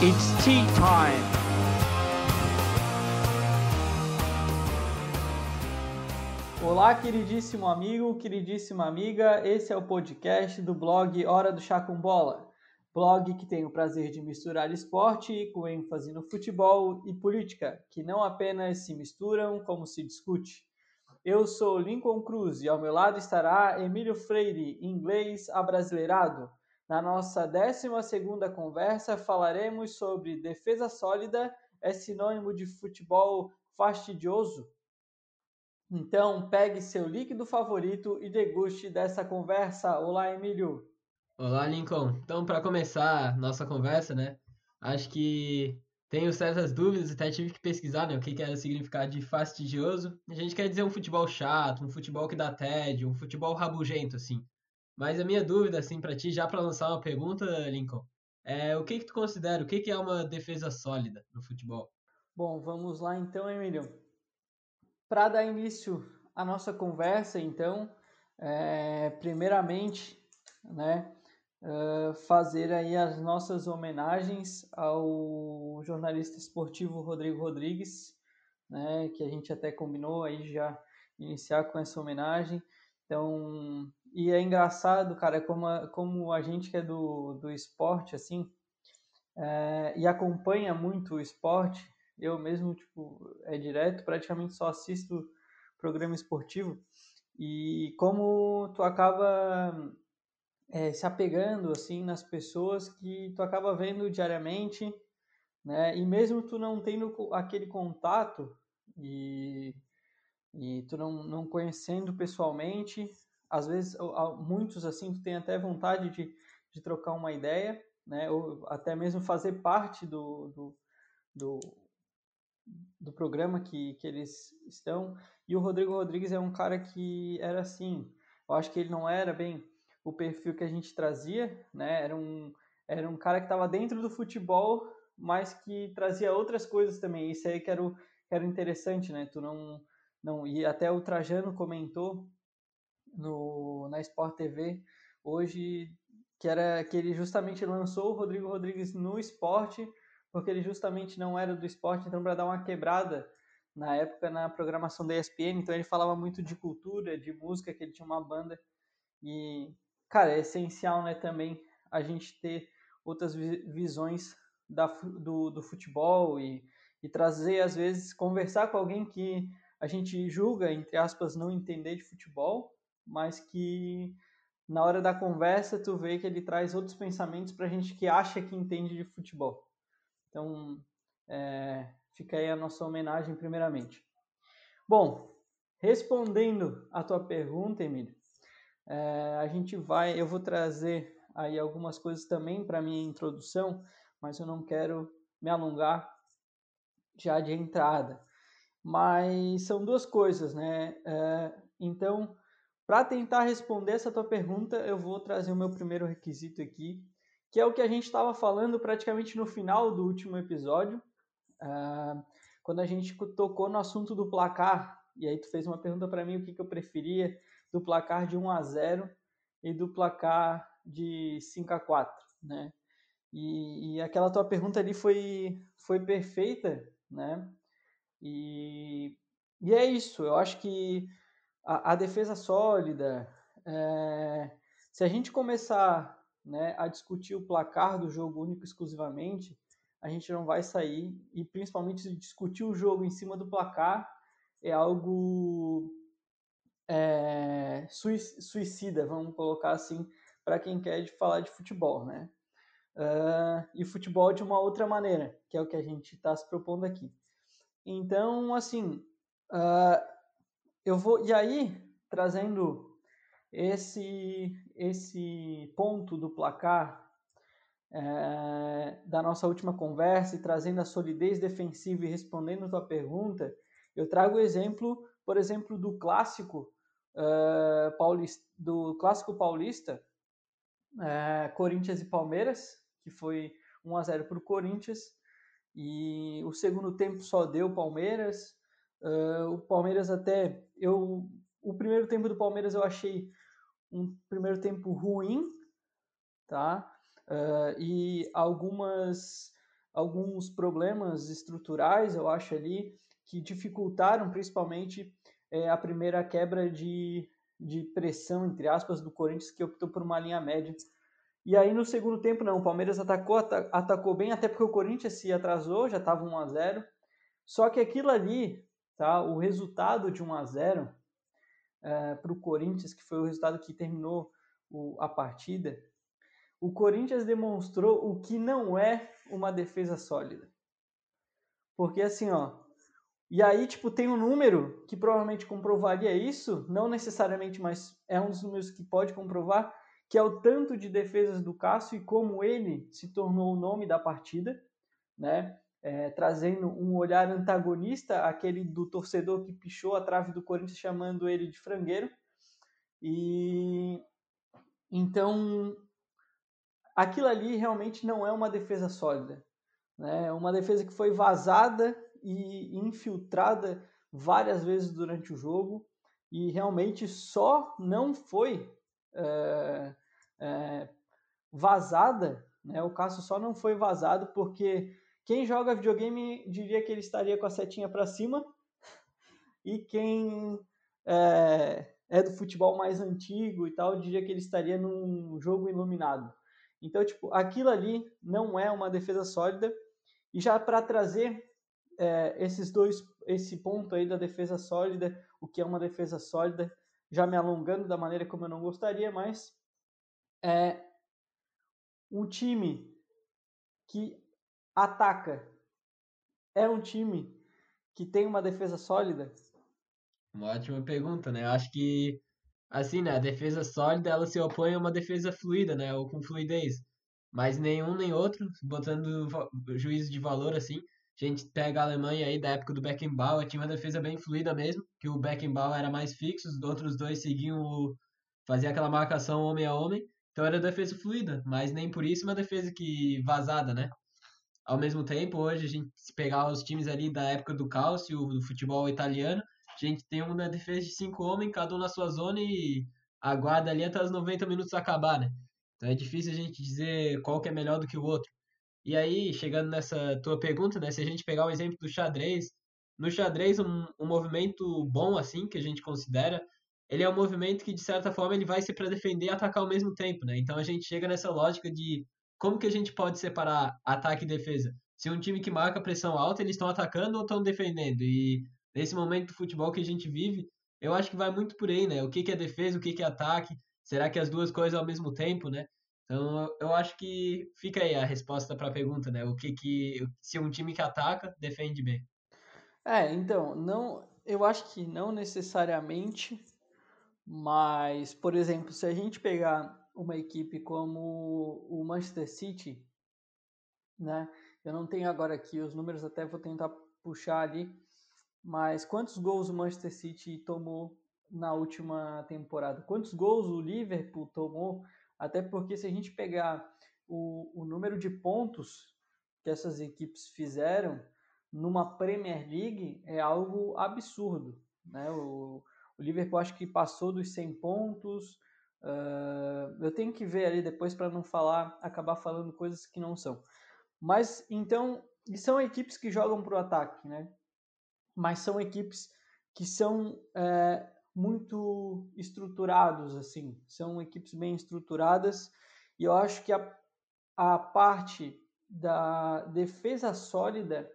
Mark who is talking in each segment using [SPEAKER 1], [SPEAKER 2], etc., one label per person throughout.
[SPEAKER 1] It's tea time.
[SPEAKER 2] Olá, queridíssimo amigo, queridíssima amiga. Esse é o podcast do blog Hora do Chá com Bola. Blog que tem o prazer de misturar esporte com ênfase no futebol e política, que não apenas se misturam, como se discute. Eu sou Lincoln Cruz e ao meu lado estará Emílio Freire, inglês abrasileirado. Na nossa 12 conversa falaremos sobre defesa sólida é sinônimo de futebol fastidioso? Então, pegue seu líquido favorito e deguste dessa conversa. Olá, Emílio.
[SPEAKER 3] Olá, Lincoln. Então, para começar nossa conversa, né? Acho que tenho certas dúvidas, até tive que pesquisar, né? O que era o significado de fastidioso. A gente quer dizer um futebol chato, um futebol que dá tédio, um futebol rabugento, assim. Mas a minha dúvida, assim, para ti, já para lançar uma pergunta, Lincoln, é o que que tu considera, o que que é uma defesa sólida no futebol?
[SPEAKER 2] Bom, vamos lá então, Emílio. Para dar início à nossa conversa, então, é, primeiramente, né, uh, fazer aí as nossas homenagens ao jornalista esportivo Rodrigo Rodrigues, né, que a gente até combinou aí já iniciar com essa homenagem. Então, e é engraçado, cara, como a, como a gente que é do, do esporte, assim, é, e acompanha muito o esporte, eu mesmo, tipo, é direto, praticamente só assisto programa esportivo, e como tu acaba é, se apegando, assim, nas pessoas que tu acaba vendo diariamente, né, e mesmo tu não tendo aquele contato e, e tu não, não conhecendo pessoalmente, às vezes muitos assim têm até vontade de, de trocar uma ideia, né? Ou até mesmo fazer parte do, do, do, do programa que, que eles estão. E o Rodrigo Rodrigues é um cara que era assim, eu acho que ele não era bem o perfil que a gente trazia, né? Era um, era um cara que estava dentro do futebol, mas que trazia outras coisas também. Isso aí que era o, que era interessante, né? Tu não, não e até o Trajano comentou no, na Sport TV hoje, que era que ele justamente lançou o Rodrigo Rodrigues no esporte, porque ele justamente não era do esporte, então para dar uma quebrada na época na programação da ESPN, então ele falava muito de cultura, de música, que ele tinha uma banda e cara, é essencial, né, também a gente ter outras visões da, do, do futebol e, e trazer, às vezes, conversar com alguém que a gente julga, entre aspas, não entender de futebol, mas que na hora da conversa tu vê que ele traz outros pensamentos para gente que acha que entende de futebol. Então, é, fica aí a nossa homenagem primeiramente. Bom, respondendo a tua pergunta, Emílio, é, a gente vai, eu vou trazer aí algumas coisas também para minha introdução, mas eu não quero me alongar já de entrada. Mas são duas coisas, né? É, então, para tentar responder essa tua pergunta, eu vou trazer o meu primeiro requisito aqui, que é o que a gente estava falando praticamente no final do último episódio, uh, quando a gente tocou no assunto do placar, e aí tu fez uma pergunta para mim o que, que eu preferia do placar de 1 a 0 e do placar de 5 a 4, né? E, e aquela tua pergunta ali foi, foi perfeita, né? E, e é isso, eu acho que a, a defesa sólida. É, se a gente começar né, a discutir o placar do jogo único exclusivamente, a gente não vai sair. E principalmente discutir o jogo em cima do placar é algo é, suicida, vamos colocar assim, para quem quer falar de futebol, né? Uh, e futebol de uma outra maneira, que é o que a gente está se propondo aqui. Então, assim, uh, eu vou e aí trazendo esse esse ponto do placar é, da nossa última conversa e trazendo a solidez defensiva e respondendo a tua pergunta, eu trago o exemplo, por exemplo, do clássico uh, paulista, do clássico paulista, uh, Corinthians e Palmeiras, que foi 1 a 0 para o Corinthians e o segundo tempo só deu Palmeiras. Uh, o Palmeiras até eu o primeiro tempo do Palmeiras eu achei um primeiro tempo ruim, tá? Uh, e algumas alguns problemas estruturais, eu acho ali, que dificultaram principalmente é, a primeira quebra de, de pressão, entre aspas, do Corinthians, que optou por uma linha média. E aí no segundo tempo, não, o Palmeiras atacou, atacou bem, até porque o Corinthians se atrasou, já estava 1 a 0 Só que aquilo ali, tá, o resultado de 1 a 0 é, para o Corinthians, que foi o resultado que terminou o, a partida, o Corinthians demonstrou o que não é uma defesa sólida. Porque assim, ó, e aí, tipo, tem um número que provavelmente comprovaria isso, não necessariamente, mas é um dos números que pode comprovar, que é o tanto de defesas do Cássio e como ele se tornou o nome da partida, né? É, trazendo um olhar antagonista, aquele do torcedor que pichou a trave do Corinthians, chamando ele de frangueiro. E então aquilo ali realmente não é uma defesa sólida. Né? É uma defesa que foi vazada e infiltrada várias vezes durante o jogo e realmente só não foi é, é, vazada, né? o Cássio só não foi vazado porque quem joga videogame diria que ele estaria com a setinha para cima e quem é, é do futebol mais antigo e tal diria que ele estaria num jogo iluminado. Então, tipo, aquilo ali não é uma defesa sólida. E já para trazer é, esses dois, esse ponto aí da defesa sólida, o que é uma defesa sólida, já me alongando da maneira como eu não gostaria, mas é um time que ataca é um time que tem uma defesa sólida?
[SPEAKER 3] Uma ótima pergunta, né? Eu acho que Assim, né, a defesa sólida, ela se opõe a uma defesa fluida, né, ou com fluidez. Mas nenhum nem outro, botando juízo de valor assim, a gente pega a Alemanha aí da época do Beckenbauer, tinha uma defesa bem fluida mesmo, que o Beckenbauer era mais fixo, os outros dois seguiam o... fazia aquela marcação homem a homem, então era defesa fluida, mas nem por isso uma defesa que vazada, né? Ao mesmo tempo, hoje a gente se pegar os times ali da época do Calcio, do futebol italiano, a gente tem uma defesa de cinco homens, cada um na sua zona e aguarda ali até os 90 minutos acabar, né? Então é difícil a gente dizer qual que é melhor do que o outro. E aí, chegando nessa tua pergunta, né? Se a gente pegar o exemplo do xadrez, no xadrez, um, um movimento bom assim, que a gente considera, ele é um movimento que, de certa forma, ele vai ser para defender e atacar ao mesmo tempo, né? Então a gente chega nessa lógica de como que a gente pode separar ataque e defesa. Se um time que marca pressão alta, eles estão atacando ou estão defendendo? E nesse momento do futebol que a gente vive, eu acho que vai muito por aí, né? O que, que é defesa, o que, que é ataque? Será que as duas coisas ao mesmo tempo, né? Então, eu acho que fica aí a resposta para a pergunta, né? O que que se um time que ataca defende bem?
[SPEAKER 2] É, então, não, eu acho que não necessariamente, mas por exemplo, se a gente pegar uma equipe como o Manchester City, né? Eu não tenho agora aqui os números, até vou tentar puxar ali, mas quantos gols o Manchester City tomou na última temporada? Quantos gols o Liverpool tomou? Até porque se a gente pegar o, o número de pontos que essas equipes fizeram numa Premier League é algo absurdo. Né? O, o Liverpool acho que passou dos 100 pontos. Uh, eu tenho que ver ali depois para não falar, acabar falando coisas que não são. Mas então, são equipes que jogam para o ataque, né? mas são equipes que são é, muito estruturados, assim, são equipes bem estruturadas, e eu acho que a, a parte da defesa sólida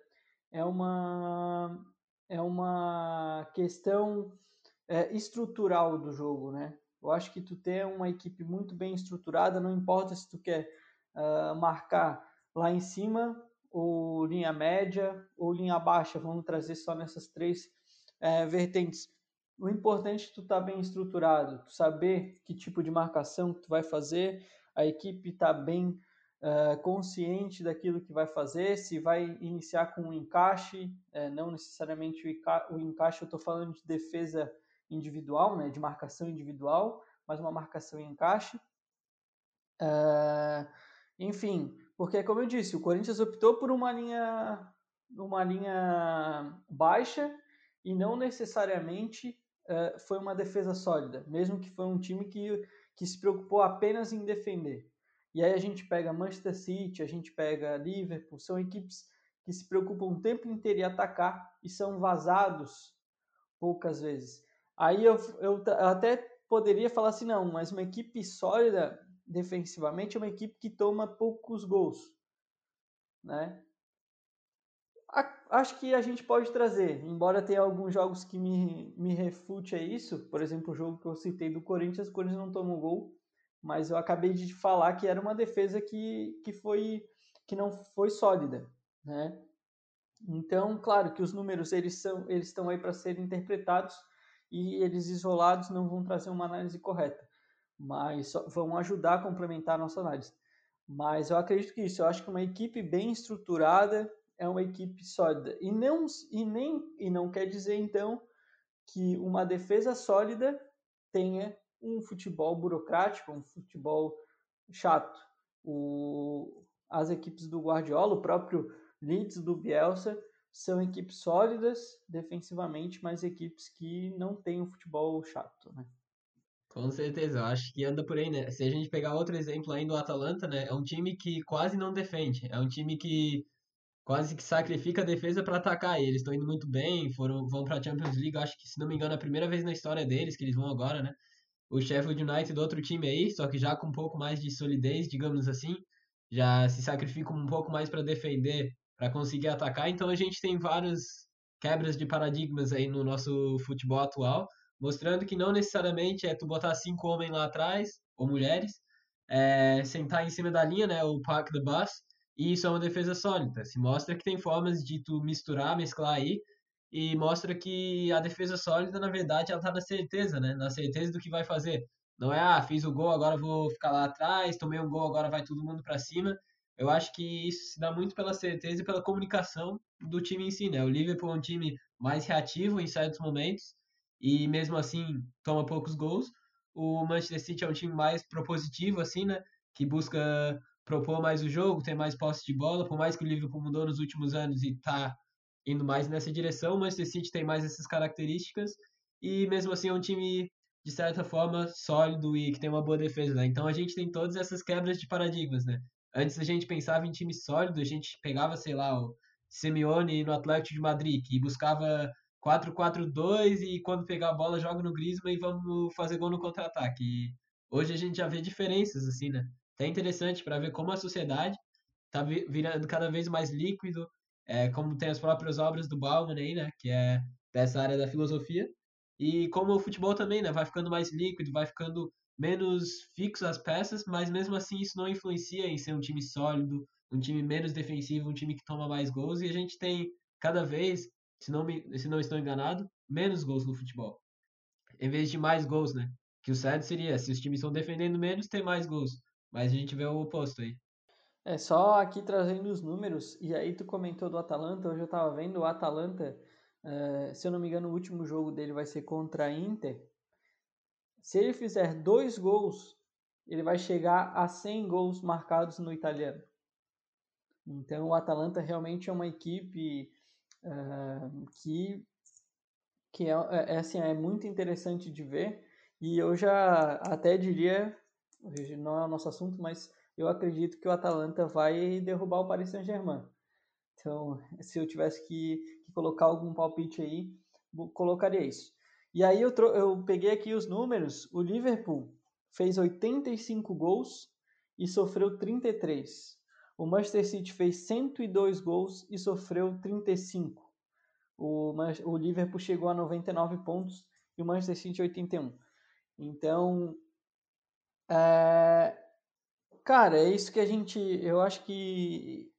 [SPEAKER 2] é uma, é uma questão é, estrutural do jogo, né? Eu acho que tu ter uma equipe muito bem estruturada, não importa se tu quer uh, marcar lá em cima ou linha média ou linha baixa, vamos trazer só nessas três é, vertentes. O importante é tu estar tá bem estruturado, tu saber que tipo de marcação que tu vai fazer, a equipe está bem uh, consciente daquilo que vai fazer, se vai iniciar com um encaixe, é, não necessariamente o, o encaixe, eu estou falando de defesa individual, né, de marcação individual, mas uma marcação em encaixe. Uh, enfim, porque, como eu disse, o Corinthians optou por uma linha, uma linha baixa e não necessariamente uh, foi uma defesa sólida, mesmo que foi um time que, que se preocupou apenas em defender. E aí a gente pega Manchester City, a gente pega Liverpool, são equipes que se preocupam o tempo inteiro em atacar e são vazados poucas vezes. Aí eu, eu até poderia falar assim, não, mas uma equipe sólida defensivamente é uma equipe que toma poucos gols, né? Acho que a gente pode trazer, embora tenha alguns jogos que me, me refute a isso, por exemplo, o jogo que eu citei do Corinthians, o Corinthians não tomou gol, mas eu acabei de falar que era uma defesa que, que, foi, que não foi sólida, né? Então, claro que os números eles, são, eles estão aí para serem interpretados e eles isolados não vão trazer uma análise correta, mas vão ajudar a complementar a nossa análise. Mas eu acredito que isso, eu acho que uma equipe bem estruturada, é uma equipe sólida. E não, e nem, e não quer dizer, então, que uma defesa sólida tenha um futebol burocrático, um futebol chato. O, as equipes do Guardiola, o próprio Leeds do Bielsa, são equipes sólidas defensivamente, mas equipes que não têm um futebol chato, né?
[SPEAKER 3] Com certeza, eu acho que anda por aí, né? Se a gente pegar outro exemplo aí do Atalanta, né? É um time que quase não defende. É um time que quase que sacrifica a defesa para atacar. E eles estão indo muito bem, foram vão para a Champions League, acho que se não me engano é a primeira vez na história deles que eles vão agora, né? O Sheffield United, outro time aí, só que já com um pouco mais de solidez, digamos assim, já se sacrificam um pouco mais para defender, para conseguir atacar. Então a gente tem várias quebras de paradigmas aí no nosso futebol atual, mostrando que não necessariamente é tu botar cinco homens lá atrás ou mulheres, é, sentar em cima da linha, né, o park the bus, e isso é uma defesa sólida. Se mostra que tem formas de tu misturar, mesclar aí, e mostra que a defesa sólida, na verdade, ela tá na certeza, né? Na certeza do que vai fazer. Não é, ah, fiz o gol, agora vou ficar lá atrás, tomei um gol, agora vai todo mundo para cima. Eu acho que isso se dá muito pela certeza e pela comunicação do time em si, né? O Liverpool é um time mais reativo em certos momentos e mesmo assim toma poucos gols. O Manchester City é um time mais propositivo, assim, né? Que busca propor mais o jogo, ter mais posse de bola, por mais que o Liverpool mudou nos últimos anos e tá indo mais nessa direção, o Manchester City tem mais essas características e mesmo assim é um time de certa forma sólido e que tem uma boa defesa, né? Então a gente tem todas essas quebras de paradigmas, né? Antes a gente pensava em time sólido, a gente pegava, sei lá, o Simeone no Atlético de Madrid, que buscava 4-4-2 e quando pegar a bola joga no Griezmann e vamos fazer gol no contra-ataque. Hoje a gente já vê diferenças assim, né? É interessante para ver como a sociedade está virando cada vez mais líquido, é, como tem as próprias obras do Bauman aí, né, que é dessa área da filosofia, e como o futebol também, né, vai ficando mais líquido, vai ficando menos fixo as peças, mas mesmo assim isso não influencia em ser um time sólido, um time menos defensivo, um time que toma mais gols, e a gente tem cada vez, se não, me, se não estou enganado, menos gols no futebol, em vez de mais gols, né, que o certo seria, se os times estão defendendo menos, ter mais gols. Mas a gente vê o oposto aí.
[SPEAKER 2] É só aqui trazendo os números, e aí tu comentou do Atalanta, hoje eu tava vendo o Atalanta, uh, se eu não me engano, o último jogo dele vai ser contra a Inter. Se ele fizer dois gols, ele vai chegar a 100 gols marcados no italiano. Então o Atalanta realmente é uma equipe uh, que, que é, é, assim, é muito interessante de ver, e eu já até diria não é o nosso assunto, mas eu acredito que o Atalanta vai derrubar o Paris Saint-Germain. Então, se eu tivesse que, que, colocar algum palpite aí, colocaria isso. E aí eu, eu peguei aqui os números. O Liverpool fez 85 gols e sofreu 33. O Manchester City fez 102 gols e sofreu 35. O, o Liverpool chegou a 99 pontos e o Manchester City 81. Então, é, cara, é isso que a gente. Eu acho que,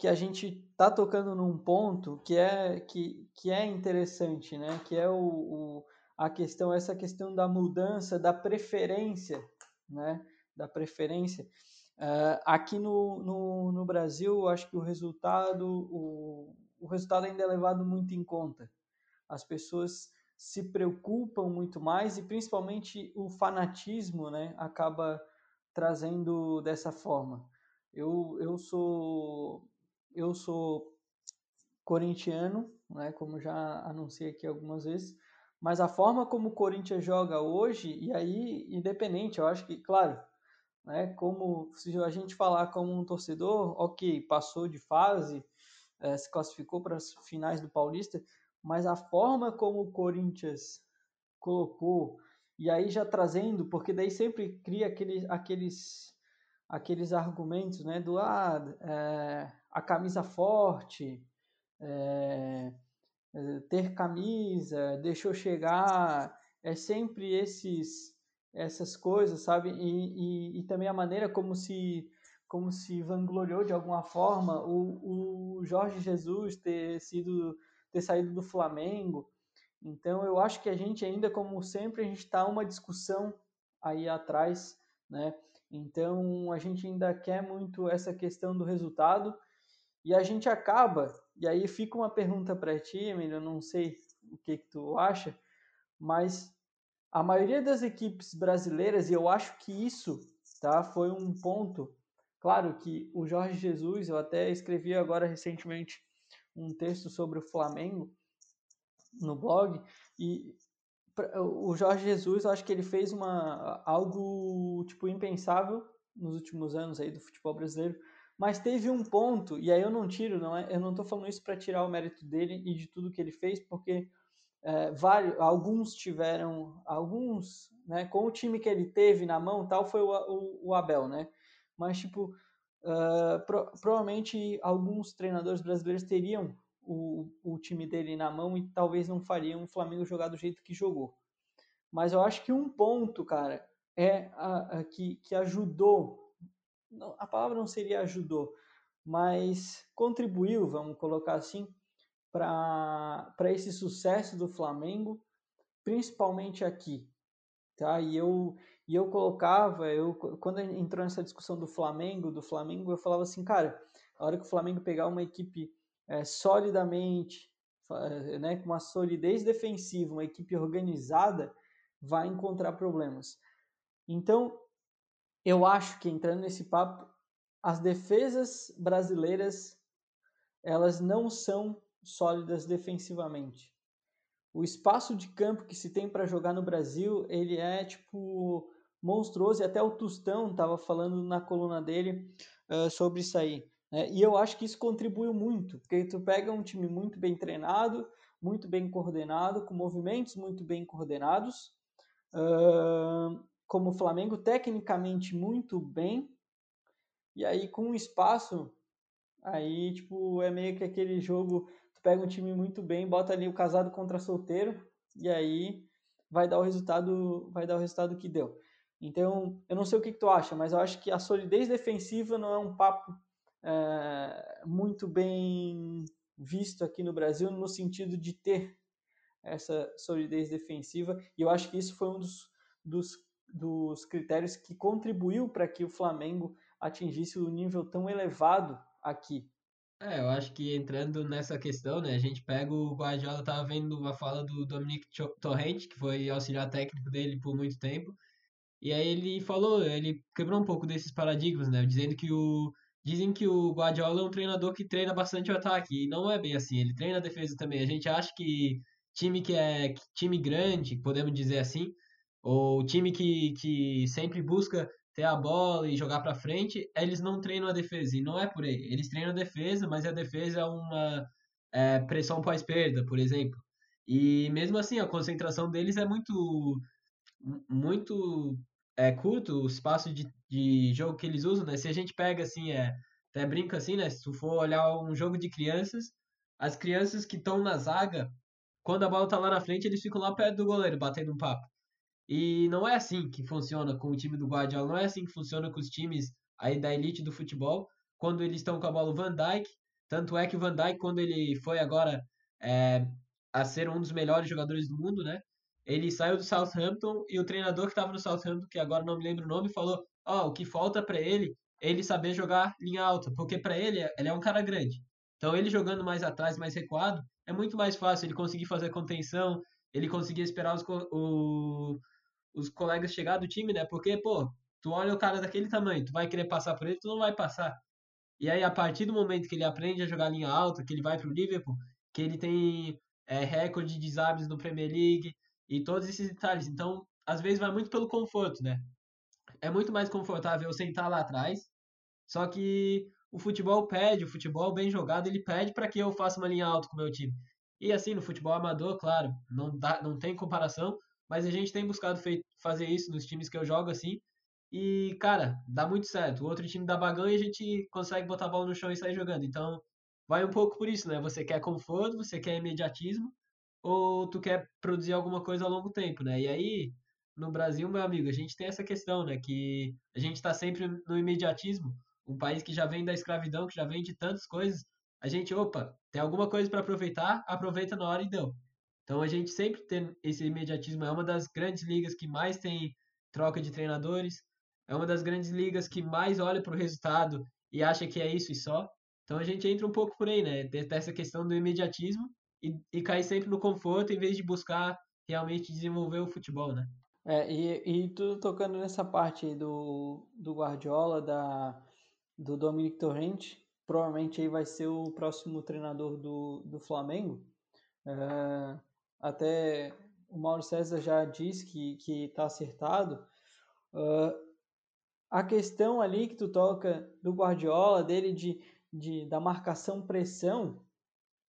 [SPEAKER 2] que a gente tá tocando num ponto que é, que, que é interessante, né? Que é o, o, a questão, essa questão da mudança, da preferência, né? Da preferência. Uh, aqui no, no, no Brasil, acho que o resultado, o, o resultado ainda é levado muito em conta. As pessoas se preocupam muito mais e principalmente o fanatismo né, acaba trazendo dessa forma. Eu, eu sou eu sou corintiano, né, como já anunciei aqui algumas vezes, mas a forma como o Corinthians joga hoje, e aí, independente, eu acho que, claro, né? Como se a gente falar como um torcedor, ok, passou de fase, é, se classificou para as finais do Paulista, mas a forma como o Corinthians colocou e aí já trazendo, porque daí sempre cria aquele, aqueles aqueles argumentos, né, do ah, é, a camisa forte, é, ter camisa, deixou chegar, é sempre esses essas coisas, sabe? E, e, e, também a maneira como se como se vangloriou de alguma forma o, o Jorge Jesus ter sido ter saído do Flamengo. Então eu acho que a gente ainda, como sempre, a gente está uma discussão aí atrás, né? Então a gente ainda quer muito essa questão do resultado e a gente acaba. E aí fica uma pergunta para ti, eu não sei o que, que tu acha, mas a maioria das equipes brasileiras, e eu acho que isso tá, foi um ponto. Claro que o Jorge Jesus, eu até escrevi agora recentemente um texto sobre o Flamengo no blog, e o Jorge Jesus, eu acho que ele fez uma, algo tipo impensável nos últimos anos aí do futebol brasileiro, mas teve um ponto, e aí eu não tiro, não é, eu não estou falando isso para tirar o mérito dele e de tudo que ele fez, porque é, vários, alguns tiveram, alguns, né, com o time que ele teve na mão, tal, foi o, o, o Abel, né? Mas, tipo, uh, pro, provavelmente alguns treinadores brasileiros teriam o, o time dele na mão e talvez não fariam o Flamengo jogar do jeito que jogou. Mas eu acho que um ponto, cara, é a, a, que, que ajudou, não, a palavra não seria ajudou, mas contribuiu, vamos colocar assim, para esse sucesso do Flamengo, principalmente aqui. Tá? E eu e eu colocava, eu quando entrou nessa discussão do Flamengo, do Flamengo, eu falava assim, cara, a hora que o Flamengo pegar uma equipe é, solidamente, né, com uma solidez defensiva, uma equipe organizada, vai encontrar problemas. Então, eu acho que entrando nesse papo, as defesas brasileiras elas não são sólidas defensivamente. O espaço de campo que se tem para jogar no Brasil, ele é tipo monstruoso e até o Tustão estava falando na coluna dele uh, sobre isso aí. Né? E eu acho que isso contribuiu muito, porque tu pega um time muito bem treinado, muito bem coordenado, com movimentos muito bem coordenados, uh, como o Flamengo, tecnicamente muito bem, e aí com espaço, aí tipo é meio que aquele jogo tu pega um time muito bem, bota ali o casado contra solteiro e aí vai dar o resultado, vai dar o resultado que deu. Então, eu não sei o que, que tu acha, mas eu acho que a solidez defensiva não é um papo é, muito bem visto aqui no Brasil no sentido de ter essa solidez defensiva e eu acho que isso foi um dos, dos, dos critérios que contribuiu para que o Flamengo atingisse o um nível tão elevado aqui
[SPEAKER 3] é, eu acho que entrando nessa questão, né, a gente pega o Guardiola, tava vendo uma fala do Dominic Torrent, que foi auxiliar técnico dele por muito tempo, e aí ele falou, ele quebrou um pouco desses paradigmas, né, dizendo que o dizem que o Guardiola é um treinador que treina bastante o ataque, e não é bem assim, ele treina a defesa também. A gente acha que time que é time grande, podemos dizer assim, ou time que, que sempre busca ter a bola e jogar para frente, eles não treinam a defesa. E não é por aí. Eles treinam a defesa, mas a defesa é uma é, pressão pós-perda, por exemplo. E mesmo assim, a concentração deles é muito muito é, curto o espaço de, de jogo que eles usam, né? Se a gente pega assim, é, até brinca assim, né? Se tu for olhar um jogo de crianças, as crianças que estão na zaga, quando a bola tá lá na frente, eles ficam lá perto do goleiro, batendo um papo. E não é assim que funciona com o time do Guardiola, não é assim que funciona com os times aí da elite do futebol, quando eles estão com a bola o Van Dijk, tanto é que o Van Dijk, quando ele foi agora é, a ser um dos melhores jogadores do mundo, né? Ele saiu do Southampton e o treinador que estava no Southampton, que agora não me lembro o nome, falou: Ó, oh, o que falta para ele é ele saber jogar linha alta, porque para ele, ele é um cara grande. Então, ele jogando mais atrás, mais recuado, é muito mais fácil ele conseguir fazer contenção, ele conseguir esperar os, o, os colegas chegar do time, né? Porque, pô, tu olha o cara daquele tamanho, tu vai querer passar por ele, tu não vai passar. E aí, a partir do momento que ele aprende a jogar linha alta, que ele vai pro Liverpool, que ele tem é, recorde de desabres no Premier League e todos esses detalhes. Então, às vezes vai muito pelo conforto, né? é muito mais confortável sentar lá atrás. Só que o futebol pede, o futebol bem jogado, ele pede para que eu faça uma linha alta com o meu time. E assim, no futebol amador, claro, não, dá, não tem comparação, mas a gente tem buscado fazer isso nos times que eu jogo assim. E, cara, dá muito certo. O outro time dá bagão e a gente consegue botar a bola no chão e sair jogando. Então, vai um pouco por isso, né? Você quer conforto, você quer imediatismo, ou tu quer produzir alguma coisa a longo tempo, né? E aí, no Brasil, meu amigo, a gente tem essa questão, né? Que a gente está sempre no imediatismo. Um país que já vem da escravidão, que já vem de tantas coisas. A gente, opa, tem alguma coisa para aproveitar, aproveita na hora e deu. Então a gente sempre tem esse imediatismo. É uma das grandes ligas que mais tem troca de treinadores. É uma das grandes ligas que mais olha para o resultado e acha que é isso e só. Então a gente entra um pouco por aí, né? Dessa questão do imediatismo e, e cair sempre no conforto em vez de buscar realmente desenvolver o futebol, né?
[SPEAKER 2] É, e, e tu tocando nessa parte do, do Guardiola, da, do Dominic Torrente, provavelmente aí vai ser o próximo treinador do, do Flamengo. É, até o Mauro César já disse que está acertado. Uh, a questão ali que tu toca do Guardiola, dele de de, da marcação-pressão,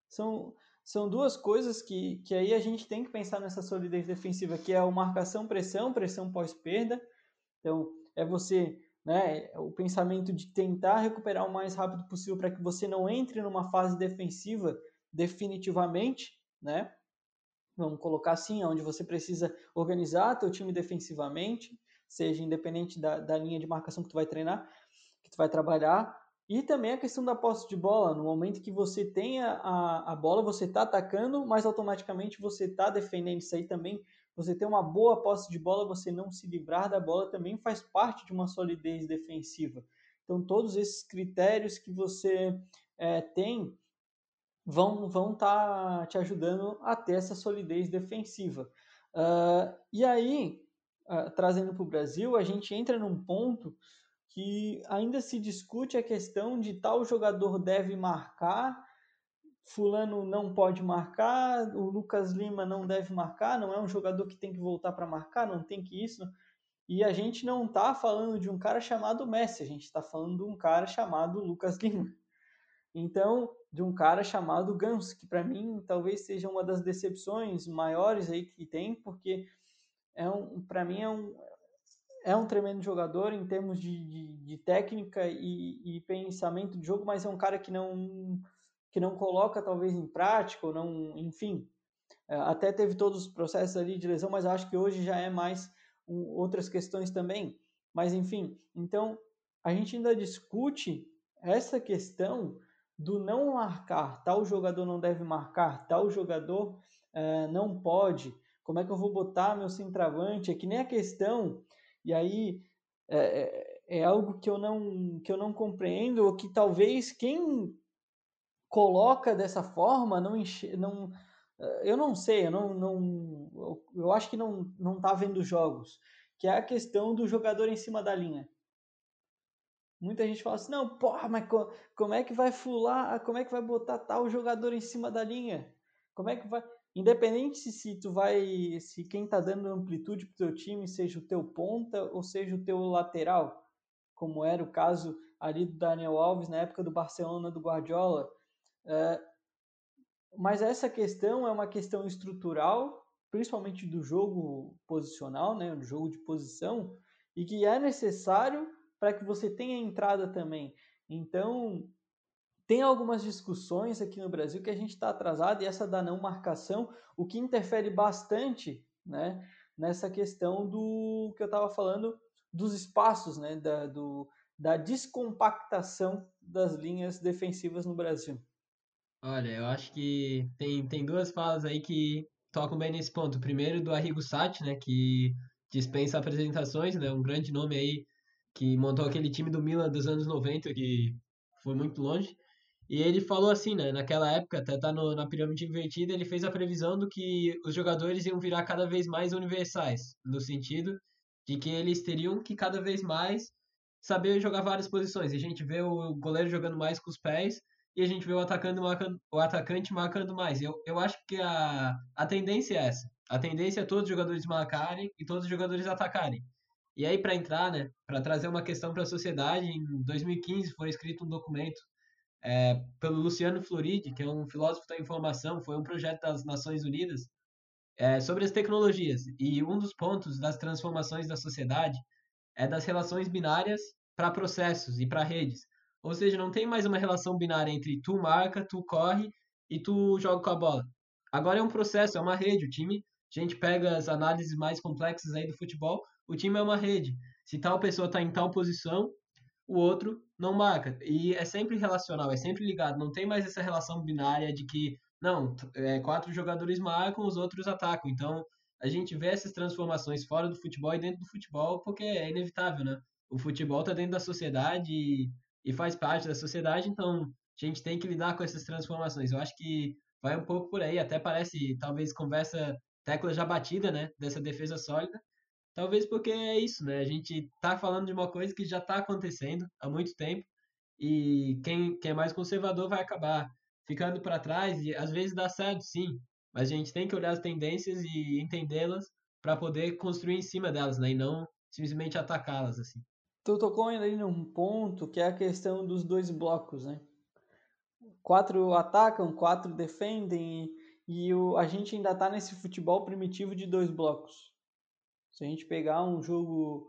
[SPEAKER 2] são, são duas coisas que, que aí a gente tem que pensar nessa solidez defensiva, que é o marcação-pressão, pressão pós-perda. Então, é você, né, o pensamento de tentar recuperar o mais rápido possível para que você não entre numa fase defensiva definitivamente, né? Vamos colocar assim, onde você precisa organizar teu time defensivamente, seja independente da, da linha de marcação que tu vai treinar, que tu vai trabalhar, e também a questão da posse de bola. No momento que você tem a, a bola, você está atacando, mas automaticamente você está defendendo. Isso aí também, você ter uma boa posse de bola, você não se livrar da bola, também faz parte de uma solidez defensiva. Então, todos esses critérios que você é, tem vão vão estar tá te ajudando a ter essa solidez defensiva. Uh, e aí, uh, trazendo para o Brasil, a gente entra num ponto que ainda se discute a questão de tal jogador deve marcar, fulano não pode marcar, o Lucas Lima não deve marcar, não é um jogador que tem que voltar para marcar, não tem que isso. E a gente não está falando de um cara chamado Messi, a gente está falando de um cara chamado Lucas Lima. Então, de um cara chamado Ganso, que para mim talvez seja uma das decepções maiores aí que tem, porque é um, para mim é um, é um tremendo jogador em termos de, de, de técnica e, e, pensamento de jogo, mas é um cara que não que não coloca talvez em prática ou não, enfim, é, até teve todos os processos ali de lesão, mas acho que hoje já é mais um, outras questões também. Mas enfim, então a gente ainda discute essa questão do não marcar, tal jogador não deve marcar, tal jogador é, não pode. Como é que eu vou botar meu centroavante? É que nem a questão e aí é, é, é algo que eu não que eu não compreendo ou que talvez quem coloca dessa forma não enche, não eh, eu não sei, eu não, não eu acho que não não tá vendo jogos, que é a questão do jogador em cima da linha. Muita gente fala assim: "Não, porra, mas como é que vai fular, como é que vai botar tal jogador em cima da linha? Como é que vai Independente se, tu vai, se quem está dando amplitude para o teu time seja o teu ponta ou seja o teu lateral, como era o caso ali do Daniel Alves na época do Barcelona do Guardiola. É, mas essa questão é uma questão estrutural, principalmente do jogo posicional, né, do jogo de posição, e que é necessário para que você tenha entrada também. Então, tem algumas discussões aqui no Brasil que a gente está atrasado e essa da não marcação, o que interfere bastante né, nessa questão do que eu estava falando dos espaços, né, da, do, da descompactação das linhas defensivas no Brasil.
[SPEAKER 3] Olha, eu acho que tem, tem duas falas aí que tocam bem nesse ponto. Primeiro do Arrigo Sati, né, que dispensa apresentações, né, um grande nome aí que montou aquele time do Milan dos anos 90 que foi muito longe. E ele falou assim, né? Naquela época, até tá no, na pirâmide invertida, ele fez a previsão do que os jogadores iam virar cada vez mais universais, no sentido de que eles teriam que cada vez mais saber jogar várias posições. A gente vê o goleiro jogando mais com os pés e a gente vê o atacante marcando, o atacante marcando mais. Eu, eu acho que a, a tendência é essa. A tendência é todos os jogadores marcarem e todos os jogadores atacarem. E aí, para entrar, né, para trazer uma questão para a sociedade, em 2015 foi escrito um documento é, pelo Luciano Floridi, que é um filósofo da informação, foi um projeto das Nações Unidas, é, sobre as tecnologias. E um dos pontos das transformações da sociedade é das relações binárias para processos e para redes. Ou seja, não tem mais uma relação binária entre tu marca, tu corre e tu joga com a bola. Agora é um processo, é uma rede. O time, a gente pega as análises mais complexas aí do futebol, o time é uma rede. Se tal pessoa está em tal posição, o outro não marca. E é sempre relacional, é sempre ligado. Não tem mais essa relação binária de que, não, é, quatro jogadores marcam, os outros atacam. Então, a gente vê essas transformações fora do futebol e dentro do futebol porque é inevitável, né? O futebol está dentro da sociedade e, e faz parte da sociedade, então a gente tem que lidar com essas transformações. Eu acho que vai um pouco por aí, até parece, talvez, conversa tecla já batida, né? Dessa defesa sólida. Talvez porque é isso, né? A gente tá falando de uma coisa que já está acontecendo há muito tempo e quem, quem é mais conservador vai acabar ficando para trás e às vezes dá certo, sim, mas a gente tem que olhar as tendências e entendê-las para poder construir em cima delas, né? E não simplesmente atacá-las assim.
[SPEAKER 2] Tu tocou ainda aí num ponto que é a questão dos dois blocos, né? Quatro atacam, quatro defendem e, e o, a gente ainda tá nesse futebol primitivo de dois blocos. Se a gente pegar um jogo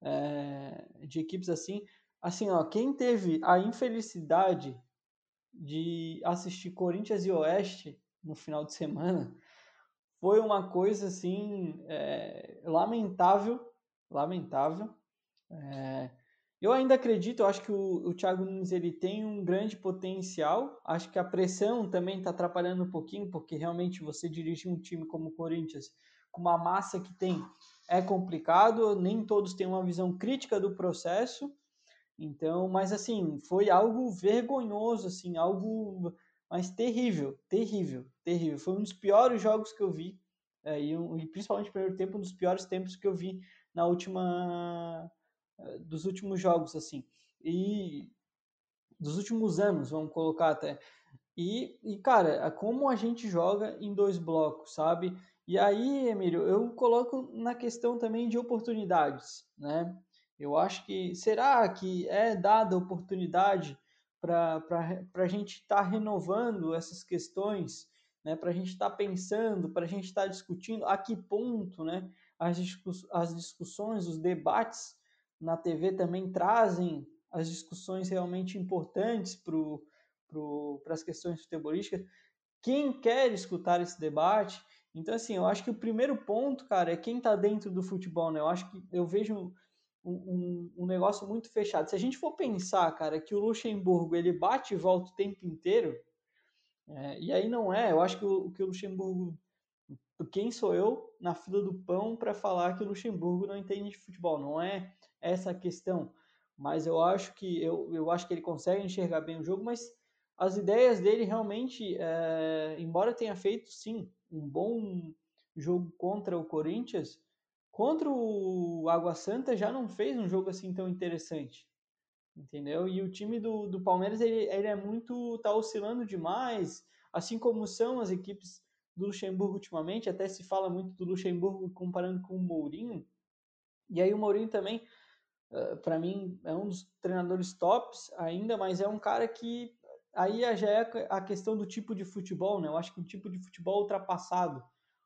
[SPEAKER 2] é, de equipes assim, assim, ó, quem teve a infelicidade de assistir Corinthians e Oeste no final de semana foi uma coisa assim é, lamentável, lamentável. É, eu ainda acredito, eu acho que o, o Thiago Nunes ele tem um grande potencial. Acho que a pressão também está atrapalhando um pouquinho, porque realmente você dirige um time como o Corinthians com uma massa que tem é complicado, nem todos têm uma visão crítica do processo. Então, mas assim, foi algo vergonhoso, assim, algo mas terrível, terrível, terrível. Foi um dos piores jogos que eu vi, é, e, um, e, principalmente no primeiro tempo, um dos piores tempos que eu vi na última é, dos últimos jogos, assim. E dos últimos anos, vamos colocar até. E, e cara, como a gente joga em dois blocos, sabe? E aí, Emílio, eu coloco na questão também de oportunidades, né? Eu acho que será que é dada oportunidade para a gente estar tá renovando essas questões, né? Para a gente estar tá pensando, para a gente estar tá discutindo a que ponto, né? As, discuss as discussões, os debates na TV também trazem as discussões realmente importantes para as questões futebolísticas. Quem quer escutar esse debate então, assim, eu acho que o primeiro ponto, cara, é quem tá dentro do futebol, né? Eu acho que eu vejo um, um, um, negócio muito fechado. Se a gente for pensar, cara, que o Luxemburgo ele bate e volta o tempo inteiro, é, e aí não é, eu acho que o, que o Luxemburgo. Quem sou eu na fila do pão para falar que o Luxemburgo não entende de futebol? Não é essa a questão. Mas eu acho que eu, eu acho que ele consegue enxergar bem o jogo, mas as ideias dele realmente, é, embora tenha feito sim um bom jogo contra o Corinthians, contra o Água Santa já não fez um jogo assim tão interessante. Entendeu? E o time do, do Palmeiras ele, ele é muito. tá oscilando demais, assim como são as equipes do Luxemburgo ultimamente, até se fala muito do Luxemburgo comparando com o Mourinho. E aí o Mourinho também, uh, para mim, é um dos treinadores tops ainda, mas é um cara que aí já é a questão do tipo de futebol, né? Eu acho que o tipo de futebol ultrapassado,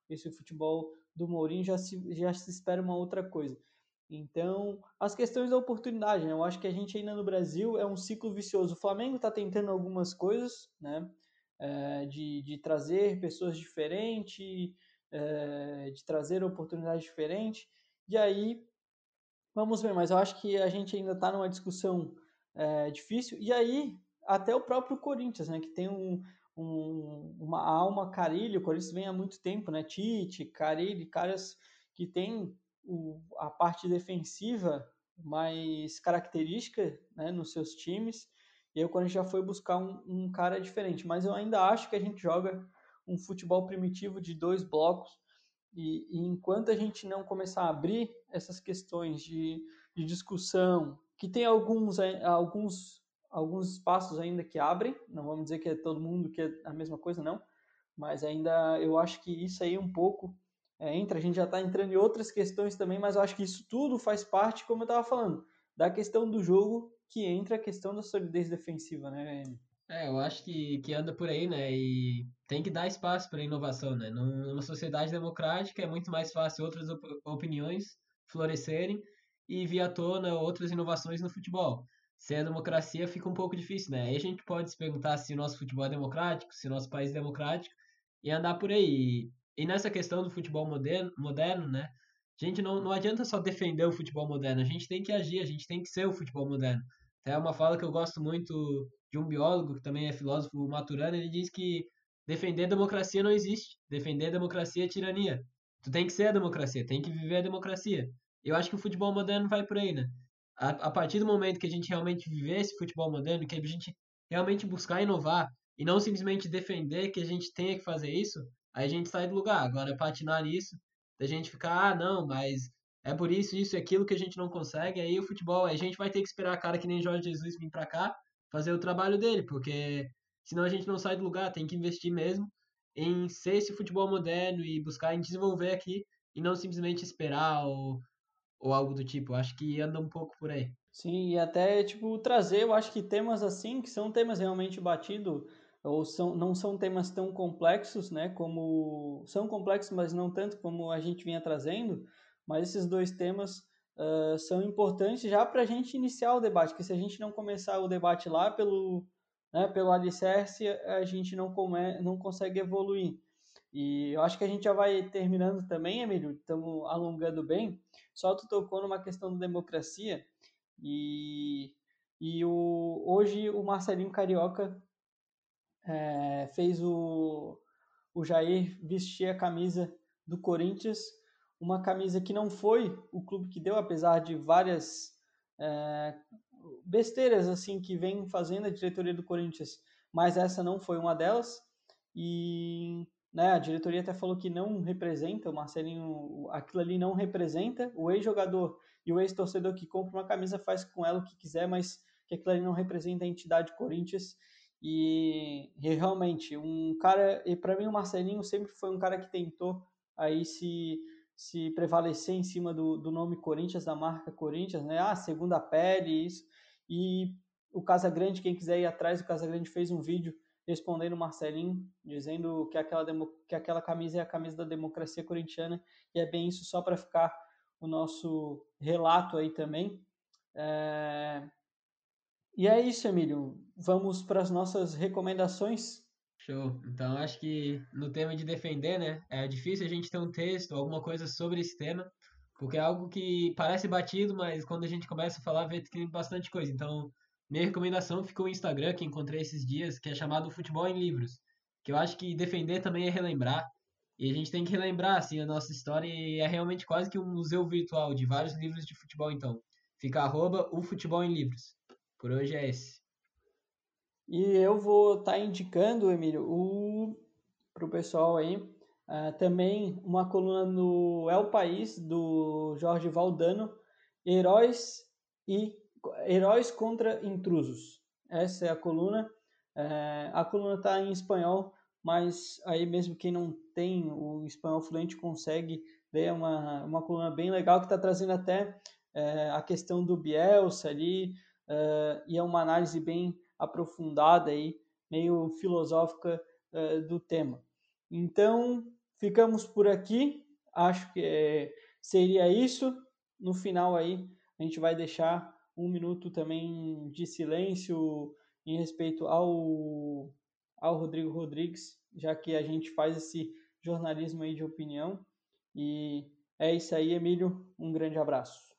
[SPEAKER 2] esse futebol do Mourinho já se, já se espera uma outra coisa. Então, as questões da oportunidade, né? Eu acho que a gente ainda no Brasil é um ciclo vicioso. O Flamengo está tentando algumas coisas, né? É, de, de trazer pessoas diferentes, é, de trazer oportunidades diferentes. E aí, vamos ver, mas eu acho que a gente ainda está numa discussão é, difícil. E aí, até o próprio Corinthians, né, que tem um, um, uma alma Carilho, o Corinthians vem há muito tempo, né, Tite, Carilho, caras que têm o, a parte defensiva mais característica né, nos seus times, e aí o Corinthians já foi buscar um, um cara diferente, mas eu ainda acho que a gente joga um futebol primitivo de dois blocos, e, e enquanto a gente não começar a abrir essas questões de, de discussão, que tem alguns, alguns alguns espaços ainda que abrem, não vamos dizer que é todo mundo que é a mesma coisa, não, mas ainda eu acho que isso aí um pouco é, entra, a gente já está entrando em outras questões também, mas eu acho que isso tudo faz parte, como eu estava falando, da questão do jogo que entra a questão da solidez defensiva, né?
[SPEAKER 3] É, eu acho que, que anda por aí, né? E tem que dar espaço para inovação, né? Numa sociedade democrática é muito mais fácil outras op opiniões florescerem e vir à tona outras inovações no futebol. Sem a democracia fica um pouco difícil, né? Aí a gente pode se perguntar se o nosso futebol é democrático, se o nosso país é democrático e andar por aí. E, nessa questão do futebol moderno, moderno né? A gente não, não adianta só defender o futebol moderno, a gente tem que agir, a gente tem que ser o futebol moderno. É uma fala que eu gosto muito de um biólogo, que também é filósofo maturano, ele diz que defender democracia não existe. Defender democracia é tirania. Tu tem que ser a democracia, tem que viver a democracia. Eu acho que o futebol moderno vai por aí, né? A, a partir do momento que a gente realmente viver esse futebol moderno, que a gente realmente buscar inovar e não simplesmente defender que a gente tenha que fazer isso, aí a gente sai do lugar. Agora, patinar nisso, da gente ficar, ah, não, mas é por isso, isso e aquilo que a gente não consegue, aí o futebol, a gente vai ter que esperar a cara que nem Jorge Jesus vir para cá fazer o trabalho dele, porque senão a gente não sai do lugar, tem que investir mesmo em ser esse futebol moderno e buscar em desenvolver aqui e não simplesmente esperar ou, ou algo do tipo. Acho que anda um pouco por aí.
[SPEAKER 2] Sim, e até tipo trazer, eu acho que temas assim, que são temas realmente batidos ou são, não são temas tão complexos, né, como são complexos, mas não tanto como a gente vinha trazendo, mas esses dois temas uh, são importantes já para a gente iniciar o debate, porque se a gente não começar o debate lá pelo, né, pelo alicerce, a gente não, come, não consegue evoluir. E eu acho que a gente já vai terminando também, Emílio, estamos alongando bem. Só tu tocou numa questão da democracia e, e o, hoje o Marcelinho Carioca é, fez o, o Jair vestir a camisa do Corinthians uma camisa que não foi o clube que deu, apesar de várias é, besteiras assim que vem fazendo a diretoria do Corinthians, mas essa não foi uma delas. E né, a diretoria até falou que não representa, o Marcelinho, aquilo ali não representa. O ex-jogador e o ex-torcedor que compra uma camisa faz com ela o que quiser, mas que aquilo ali não representa a entidade Corinthians. E, e realmente, um cara, e para mim o Marcelinho sempre foi um cara que tentou aí se se prevalecer em cima do, do nome Corinthians, da marca Corinthians, né? Ah, segunda pele, isso. E o Casagrande, quem quiser ir atrás, o Casagrande fez um vídeo respondendo Marcelinho, dizendo que aquela, demo, que aquela camisa é a camisa da democracia corintiana, e é bem isso, só para ficar o nosso relato aí também. É... E é isso, Emílio. Vamos para as nossas recomendações.
[SPEAKER 3] Show. Então acho que no tema de defender, né, é difícil a gente ter um texto, alguma coisa sobre esse tema, porque é algo que parece batido, mas quando a gente começa a falar, vê que tem bastante coisa. Então, minha recomendação ficou o Instagram que encontrei esses dias, que é chamado Futebol em Livros, que eu acho que defender também é relembrar. E a gente tem que relembrar assim a nossa história e é realmente quase que um museu virtual de vários livros de futebol, então. Fica arroba o futebol em livros. Por hoje é esse.
[SPEAKER 2] E eu vou estar tá indicando, Emílio, o, para o pessoal aí, uh, também uma coluna no El País, do Jorge Valdano, Heróis e Heróis contra Intrusos. Essa é a coluna. Uh, a coluna está em espanhol, mas aí mesmo quem não tem o espanhol fluente consegue ler uma, uma coluna bem legal que está trazendo até uh, a questão do Bielsa ali, e é uma análise bem aprofundada aí, meio filosófica uh, do tema. Então, ficamos por aqui. Acho que é, seria isso. No final aí, a gente vai deixar um minuto também de silêncio em respeito ao, ao Rodrigo Rodrigues, já que a gente faz esse jornalismo aí de opinião. E é isso aí, Emílio. Um grande abraço.